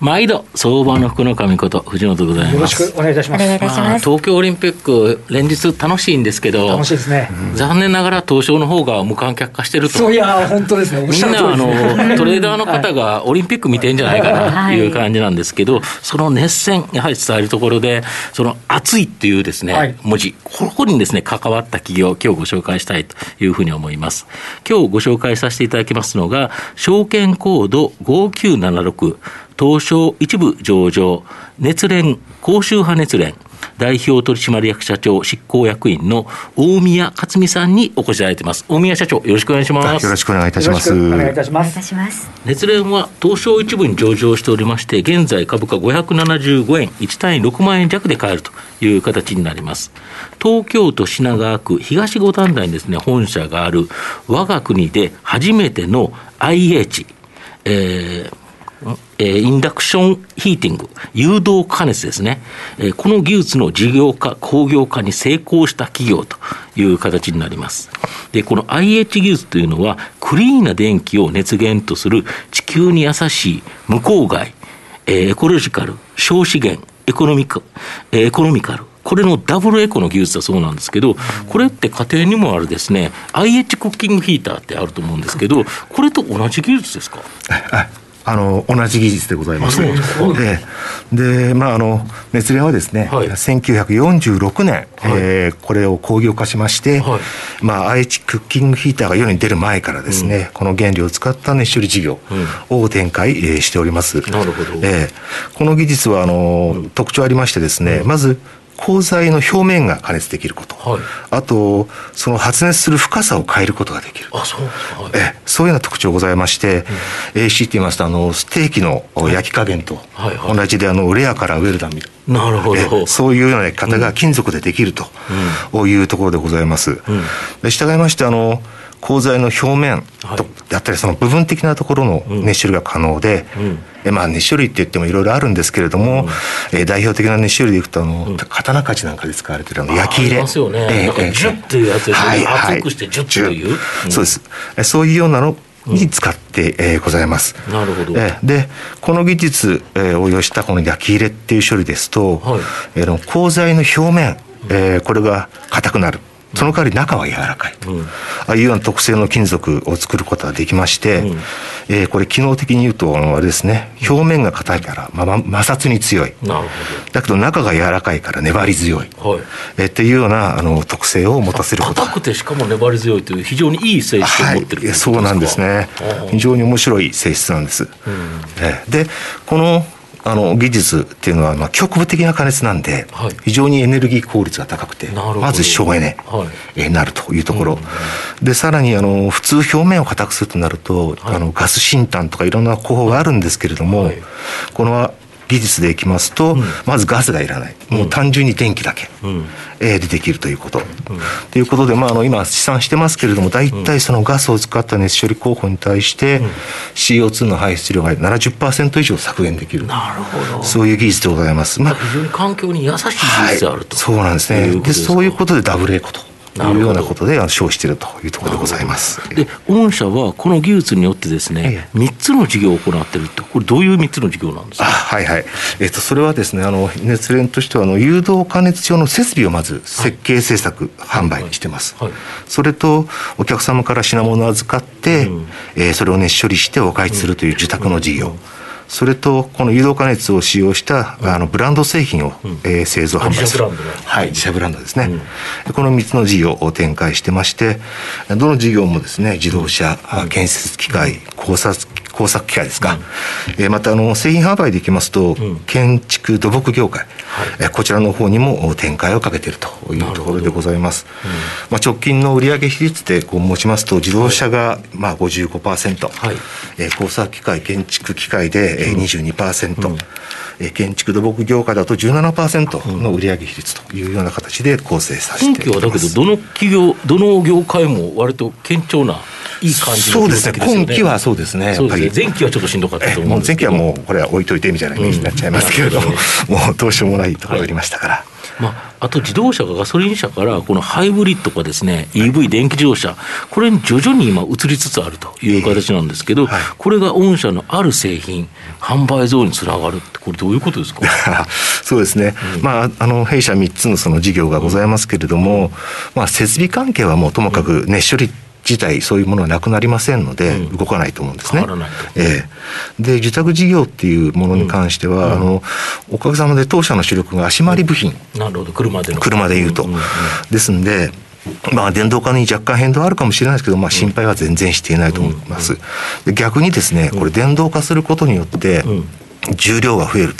毎度相場の福の神こと藤本でございますよろしくお願いいたします。東京オリンピック連日楽しいんですけど楽しいですね。残念ながら東証の方が無観客化してるとそういや本当ですね。みんなあのトレーダーの方がオリンピック見てんじゃないかなはいという感じなんですけど、その熱戦、やはり伝えるところで、その熱いっていうですね、はい文字、ここにですね、関わった企業、今日ご紹介したいというふうに思います。今日ご紹介させていただきますのが、証券コード5976、東証一部上場、熱連、高周波熱連、代表取締役社長執行役員の大宮克美さんにお越しいただいてます。大宮社長、よろしくお願いします。よろしくお願いいたします。よろしくお願いいたしますお願いいた。します熱連は東証一部に上場しておりまして、現在株価575円、1単位6万円弱で買えるという形になります。東京都品川区東五反田にですね、本社がある我が国で初めての IH、えーえーインダクションヒーティング、誘導加熱ですね、えーこの技術の事業化、工業化に成功した企業という形になります。で、この IH 技術というのは、クリーンな電気を熱源とする地球に優しい無公害、えーエコロジカル、小資源、エコノミカ、えーエコノミカル、これのダブルエコの技術だそうなんですけど、これって家庭にもあるですね、IH クッキングヒーターってあると思うんですけど、これと同じ技術ですか？あの同じ技術でございます。でで、まああの熱連はですね、はい。1946年、えーこれを工業化しまして、はい。まあ IH クッキングヒーターが世に出る前からですね、この原理を使った熱処理事業を展開、えーしております。なるほど。ええ。この技術はあの、特徴ありましてですね、まず鋼材の表面が加熱できること、はい。あとその発熱する深さを変えることができる。あ、そう。はい。ええそういうような特徴ございまして、AC って言いますとあのステーキの焼き加減とはいはい。同じであのレアからウェルダンみたいななるほえど。そういうような焼き方が金属でできるというところでございます。で従いましてあの鋼材の表面と、だったりその部分的なところの熱処理が可能で、えまあ熱処理って言ってもいろいろあるんですけれども、え代表的な熱処理でいくとあの、刀鍛冶なんかで使われているあの焼き入れ。ありますよね。えジュッていうやつではいはい。熱くしてジュッという。うん。そうです。えそういうようなのに使って、えーございます。なるほど。えーでこの技術、えーを要したこの焼き入れっていう処理ですと、はい。えーの鋼材の表面、えーこれが硬くなる。その代わり中は柔らかい、ああいうような特性の金属を作ることができまして、えーこれ機能的に言うとあれですね。表面が硬いから、まあ、ま摩擦に強い。なるだけど中が柔らかいから粘り強い。はい。えーっていうようなあの特性を持たせること。が硬くてしかも粘り強いという非常にいい性質をはい持ってるとい、そうなんですね。非常に面白い性質なんです、ええでこのあの技術っていうのは、まあ、局部的な加熱なんで、はい。非常にエネルギー効率が高くてまず省エネ、はい。えーなるというところ、でさらにあの普通表面を硬くするとなると、あのガス浸炭とかいろんな方法があるんですけれども、はい。この技術でいきますと、まずガスがいらない。もう単純に電気だけ、えーでできるということ。ということで、まあ、あの今試算してますけれども大体そのガスを使った熱処理工法に対して CO2 の排出量が70%以上削減できる。なるほど。そういう技術でございます。まあ非常に環境に優しい技はい術であると。そうなんですね。でそういうことでダブルエコというようなことであの称しているというところでございます。で、御社はこの技術によってですね、え3つの事業を行っていると、これ、どういう3つの事業なんですあかはいはい、えっとそれはですねあの熱連としてはあの誘導加熱用の設備をまず設計制作、販売してます、はい。それとお客様から品物を預かって、えーそれを熱処理してお返しするという受託の事業、それとこの誘導加熱を使用した、あのブランド製品を、えー製造販売する。はい自社ブランドですね、この3つの事業を展開してましてどの事業もですね自動車、あ建設機械工作工作機械ですか、えーまたあの製品販売でいきますと、建築土木業界、えーこちらの方にも展開をかけているというところでございます、まあ、直近の売上比率でこう持ちますと自動車がまあ55%、はい。えー工作機械建築機械でえー22%、建築土木業界だと17%の売上比率というような形で構成させて今期はだけど、どの企業、どの業界も割と堅調な、いい感じそうですね、今期はそうですね、そうですね。前期はちょっとしんどかったと思うん前期はもう、これは置いといてみたいなイメージになっちゃいますけれど。も、うん、もうどうしようもないところがありましたから。はい。まあ、あと自動車がガソリン車からこのハイブリッドかですね EV 電気自動車これに徐々に今移りつつあるという形なんですけど、これが御社のある製品販売増につながるってこれどういうことですか？そうですね、うん、まああの弊社3つのその事業がございますけれども、うん、まあ設備関係はもうともかく熱処理自体そういうものはなくなりませんので、動かないと思うんですね。ええ、で受託事業っていうものに関しては、うん、あのおかげさまで当社の主力が足回り部品、なるほど。車での。車でいうと、ですんでまあ、電動化に若干変動あるかもしれないですけど、まあ、心配は全然していないと思います。で逆にですね、これ電動化することによって、重量が増える。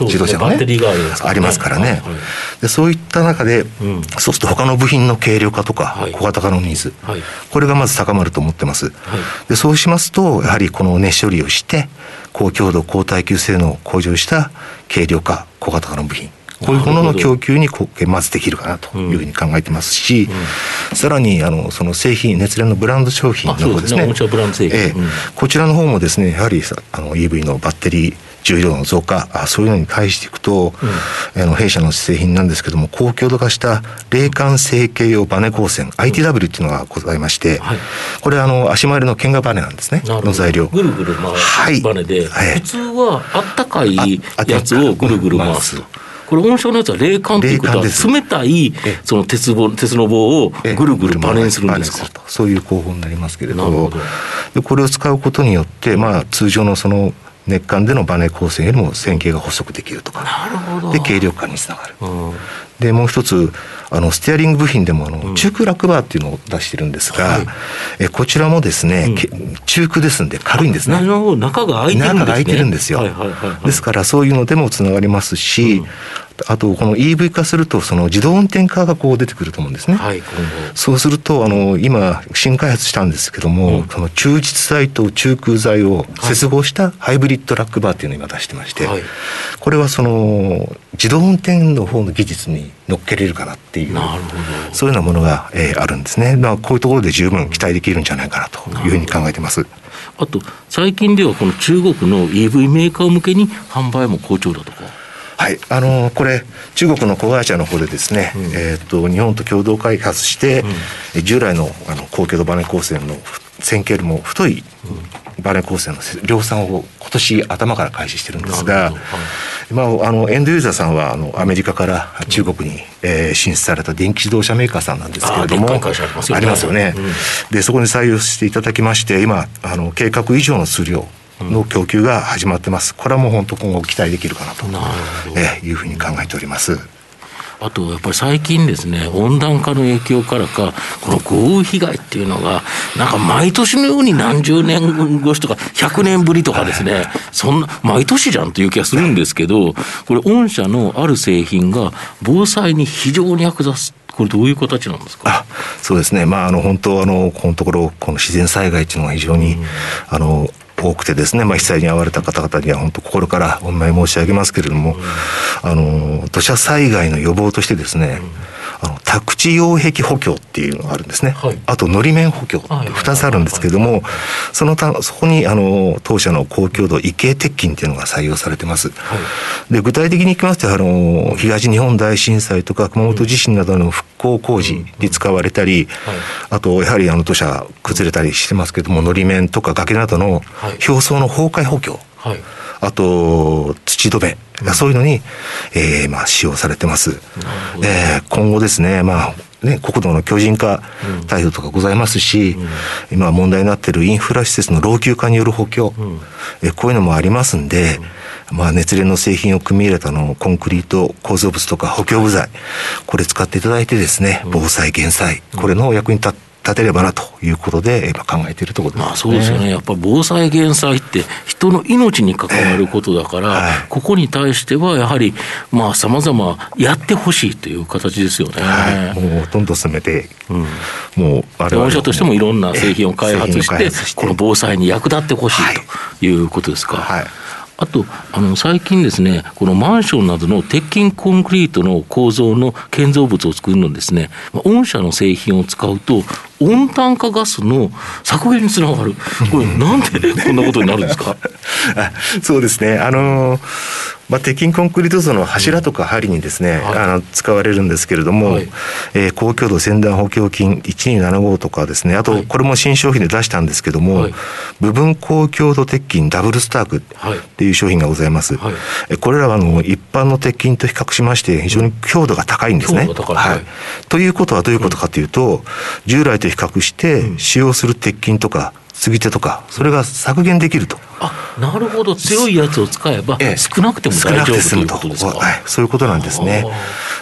自動車がね、ね。ありますからね、はい。でそういった中で、うん、そうすると他の部品の軽量化とか、小型化のニーズ、はい、これがまず高まると思ってます、でそうしますとやはりこの熱処理をして高強度高耐久性能を向上した軽量化小型化の部品。こういうものの供給にまずできるかなというふうに考えてますし、うん、さらにあのその製品熱連のブランド商品の方ですね、こちらの方もですねやはりあの EV のバッテリー重量の増加あそういうのに返していくと、うん、あの弊社の製品なんですけども高強度化した冷感成形用バネ光線、うん、ITW っていうのがございまして、はい、これあの足回りの剣がバネなんですねの材料。ぐるぐる回るバネで、はい、普通はあったかいやつをぐるぐる回す。と。これ、温床のやつは冷感ということは、冷たいその鉄棒鉄の棒をぐるぐるバネにするんですか？そういう工法になりますけれど。ど。これを使うことによって、まあ、通常のその熱管でのバネ構成よりも線形が細くできるとかで軽量化につながる、うん、でもう一つあのステアリング部品でもあの、中空落バーっていうのを出してるんですが、はい、えこちらもですね、うん、中空ですんで軽いんですね。中が空いてるんです、ね、中が空いてるんですよ、はいはいはいはい、ですからそういうのでもつながりますし、うんあとこの EV 化するとその自動運転化がこう出てくると思うんですね。はい、そうするとあの今新開発したんですけども、うん、その中実材と中空材を接合したハイブリッドラックバーっていうのを今出してまして、はい、これはその自動運転の方の技術に乗っけれるかなっていうそういうようなものが、えー、あるんですね。まあこういうところで十分期待できるんじゃないかなというふうに考えてます。あと最近ではこの中国の EV メーカー向けに販売も好調だとか。はい、あのこれ中国の子会社の方でですね、うん、えっ、と日本と共同開発して、うん、従来のあの高強度バネ光線の線形よりも太いバネ光線の量産を今年頭から開始してるんですが、はい、まあ、あのエンドユーザーさんはあのアメリカから中国に、えー、進出された電気自動車メーカーさんなんですけれどもありますよね、うん、でそこに採用していただきまして今あの計画以上の数量の供給が始まってます。これはもう本当今後期待できるかなとえいうふうに考えております。あとやっぱり最近ですね、温暖化の影響からか、この豪雨被害っていうのが、なんか毎年のように何十年越しとか、100年ぶりとかですね、そんな、毎年じゃんという気がするんですけど、これ、御社のある製品が防災に非常に役立つ。これどういう形なんですか？そうですね。まああの本当あのこのところこの自然災害っていうのは非常に、うん、あの多くてですね、まあ、被災に遭われた方々には本当心からお見舞い申し上げますけれども、あの土砂災害の予防としてですね、うん宅地擁壁補強っていうのがあるんですね、はい、あとのり面補強2つあるんですけれどもそのたそこにあの当社の高強度異形鉄筋っていうのが採用されてます、はい、で具体的にいきますとあの東日本大震災とか熊本地震などの復興工事に使われたり、あとやはりあの土砂崩れたりしてますけれどものり面とか崖などの表層の崩壊補強、はい。あと土止め、うん、そういうのに、えーまあ、使用されてます。えー、今後ですね、まあね、国土の巨人化態度とかございますし、うん、今問題になっているインフラ施設の老朽化による補強、うん、えこういうのもありますんで、うん、まあ、熱連の製品を組み入れたのコンクリート構造物とか補強部材これ使っていただいてですね防災減災これの役に立って立てればなということで、今考えているところです、ね、まあ、そうですよね、やっぱり防災・減災って、人の命に関わることだから、えーはい、ここに対してはやはり、さまざ、まやってほしいという形ですよね、はい、もうどんどん進めて、うん、もう我々社としてもいろんな製品を開発して、この防災に役立ってほしいということですか。はいあと、あの、最近ですね、このマンションなどの鉄筋コンクリートの構造の建造物を作るのですね、御社の製品を使うと、温暖化ガスの削減につながる。これ、なんでこんなことになるんですか？そうですね。あのーまあ、鉄筋コンクリート像の柱とか針にですね、はい、あの使われるんですけれども、はい、えー、高強度先端補強筋1275とかですねあとこれも新商品で出したんですけども、はい、部分高強度鉄筋ダブルスタークっていう商品がございます、はい、これらはあの一般の鉄筋と比較しまして非常に強度が高いんですね、はい、ということはどういうことかというと、従来と比較して使用する鉄筋とか継ぎ手とかそれが削減できると。あなるほど。強いやつを使えば少なくても大丈夫ということですか、はい、そういうことなんですね。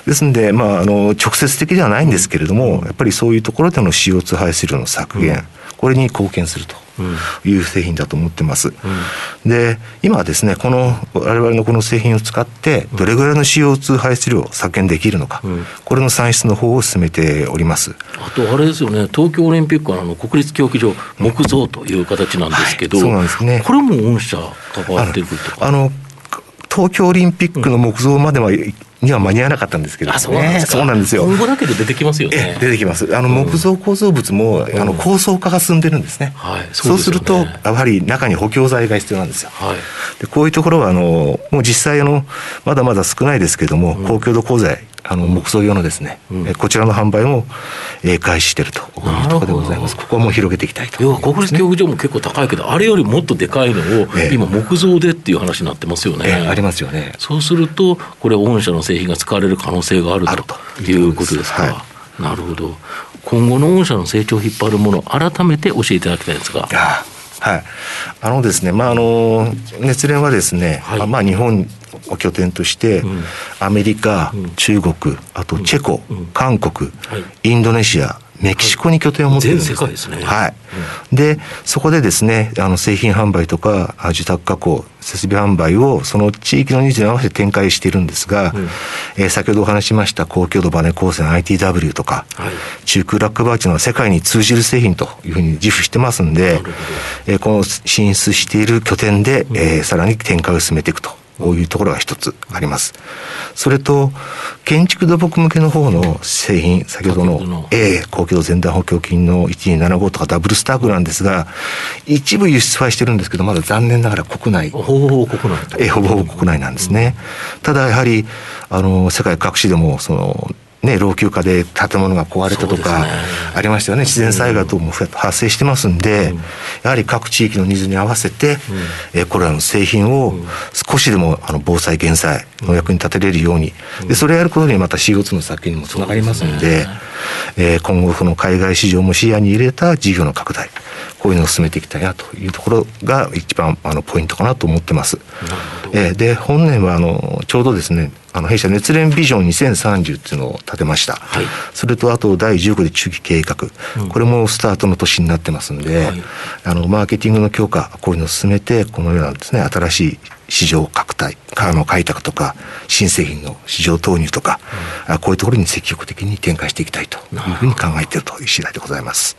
ですんで、まあ、あの直接的ではないんですけれどもやっぱりそういうところでの CO2 排出量の削減、うん、これに貢献すると。いう製品だと思ってます。うん、で今はですねこの我々のこの製品を使ってどれぐらいの CO2 排出量を削減できるのか、うん、これの算出の方を進めております。あとあれですよね東京オリンピックはあの国立競技場木造という形なんですけど、はい、そうなんですね。これも御社関わってるとあの東京オリンピックの木造までは、には間に合わなかったんですけど、ね、そうなんですよ。今後だけで出てきますよね。出てきます。あの木造構造物も、うん、あの高層化が進んでるんですね。はい、そう、ね、するとやはり中に補強材が必要なんですよ。はい、でこういうところはあのもう実際あのまだまだ少ないですけれども、うん、高強度鋼材あの木造用のですね、うん、こちらの販売も、えー、開始しているというところでございます。ここはもう広げていきたいと、ね、国立競技場も結構高いけど、あれよりもっとでかいのを、今木造でっていう話になってますよね。えー、ありますよね。そうすると、これ御社の製品が使われる可能性があると。いうことですか。はい、なるほど。今後の御社の成長を引っ張るもの、改めて教えていただきたいんですが。はい、あのですね、まああの熱連はですね、はい、まあ日本を拠点として、うん、アメリカ、うん、中国、あとチェコ、うん、韓国、はい、インドネシア、メキシコに拠点を持ってるんです。全世界ですね。はい。うん、で、そこでですね、あの製品販売とか受託加工、設備販売をその地域のニーズに合わせて展開しているんですが、うん、えー、先ほどお話しました高強度バネ光線 ITW とか、はい、中空ラックバーチの世界に通じる製品というふうに自負してますんで、えー、この進出している拠点で、うん、えー、さらに展開を進めていくと。こういうところが一つあります。それと、建築土木向けの方の製品、先ほどの A、高強度前段補強筋の1275とかダブルスタークなんですが、一部輸出はしてるんですけど、まだ残念ながら国内。ほぼほぼ国内。えほぼほぼ国内なんですね。ただやはり、あの、世界各地でも、その、ね、老朽化で建物が壊れたとかありましたよね、自然災害等も発生してますんで、やはり各地域のニーズに合わせて、えこれらの製品を少しでもあの防災減災の役に立てれるように、でそれをやることにまた CO2 の削減にもつながりますので、え今後この海外市場も視野に入れた事業の拡大こういうのを進めていきたいなというところが一番あのポイントかなと思ってます。えー、で本年はあのちょうどですねあの弊社熱連ビジョン2030っていうのを立てました、はい、それとあと第15で中期計画、うん、これもスタートの年になってますんで、はい、あのマーケティングの強化こういうのを進めてこのようなですね新しい市場拡大からの開拓とか新製品の市場投入とか、うん、こういうところに積極的に展開していきたいというふうに考えているという次第でございます。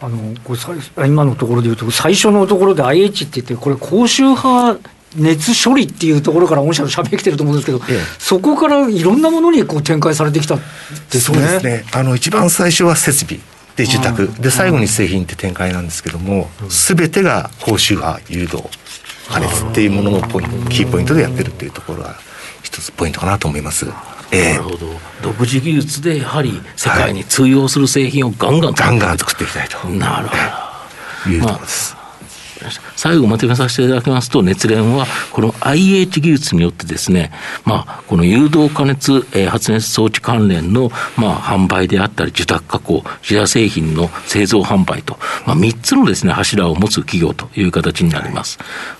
あのこれ今のところでいうと最初のところで IH って言ってこれ高周波熱処理っていうところから御社のしゃべきてると思うんですけど、ええ、そこからいろんなものにこう展開されてきたですね。そうですね。あの一番最初は設備で受託で最後に製品って展開なんですけども、すべてが高周波誘導加熱っていうもののポイントキーポイントでやってるっていうところが一つポイントかなと思います。なるほど。独自技術でやはり世界に通用する製品をガンガンガンガン作っていきたいと。なるほど。いうところです、まあ最後まとめさせていただきますと、熱連は、この IH 技術によってですね、まあ、この誘導加熱、えー、発熱装置関連の、まあ、販売であったり、受託加工、自社製品の製造販売と、まあ、3つのですね、柱を持つ企業という形になります。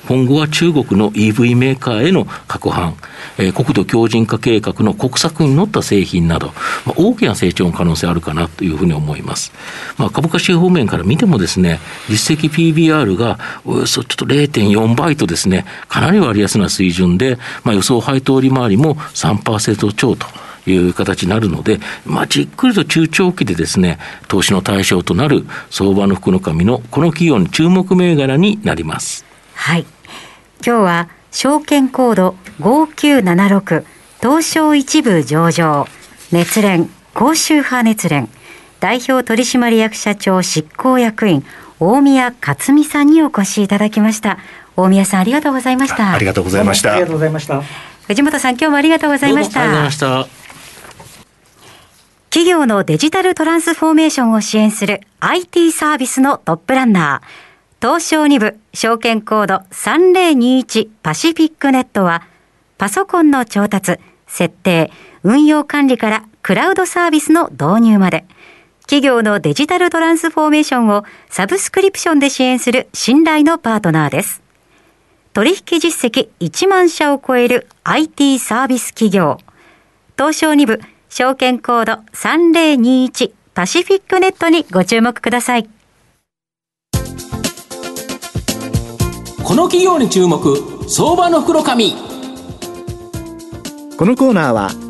今後は中国の EV メーカーへの各販、えー、国土強靭化計画の国策に乗った製品など、まあ、大きな成長の可能性あるかなというふうに思います。まあ、株価指標面から見てもですね、実績 PBR がおよそちょっと0.4倍とですね、かなり割安な水準で、まあ、予想配当利回りも3%超と。いう形になるので、まあ、じっくりと中長期でですね、投資の対象となる相場の福の神のこの企業の注目銘柄になります。はい。今日は証券コード5976東証一部上場熱連高州派熱連代表取締役社長執行役員大宮克美さんにお越しいただきました。大宮さんありがとうございました。ありがとうございました。ありがとうございました。藤本さん今日もありがとうございました。ありがとうございました企業のデジタルトランスフォーメーションを支援する IT サービスのトップランナー、東証2部証券コード3021パシフィックネットは、パソコンの調達、設定、運用管理からクラウドサービスの導入まで、企業のデジタルトランスフォーメーションをサブスクリプションで支援する信頼のパートナーです。取引実績1万社を超える IT サービス企業、東証2部証券コード3021パシフィックネットにご注目ください。この企業に注目相場の袋紙このコーナーは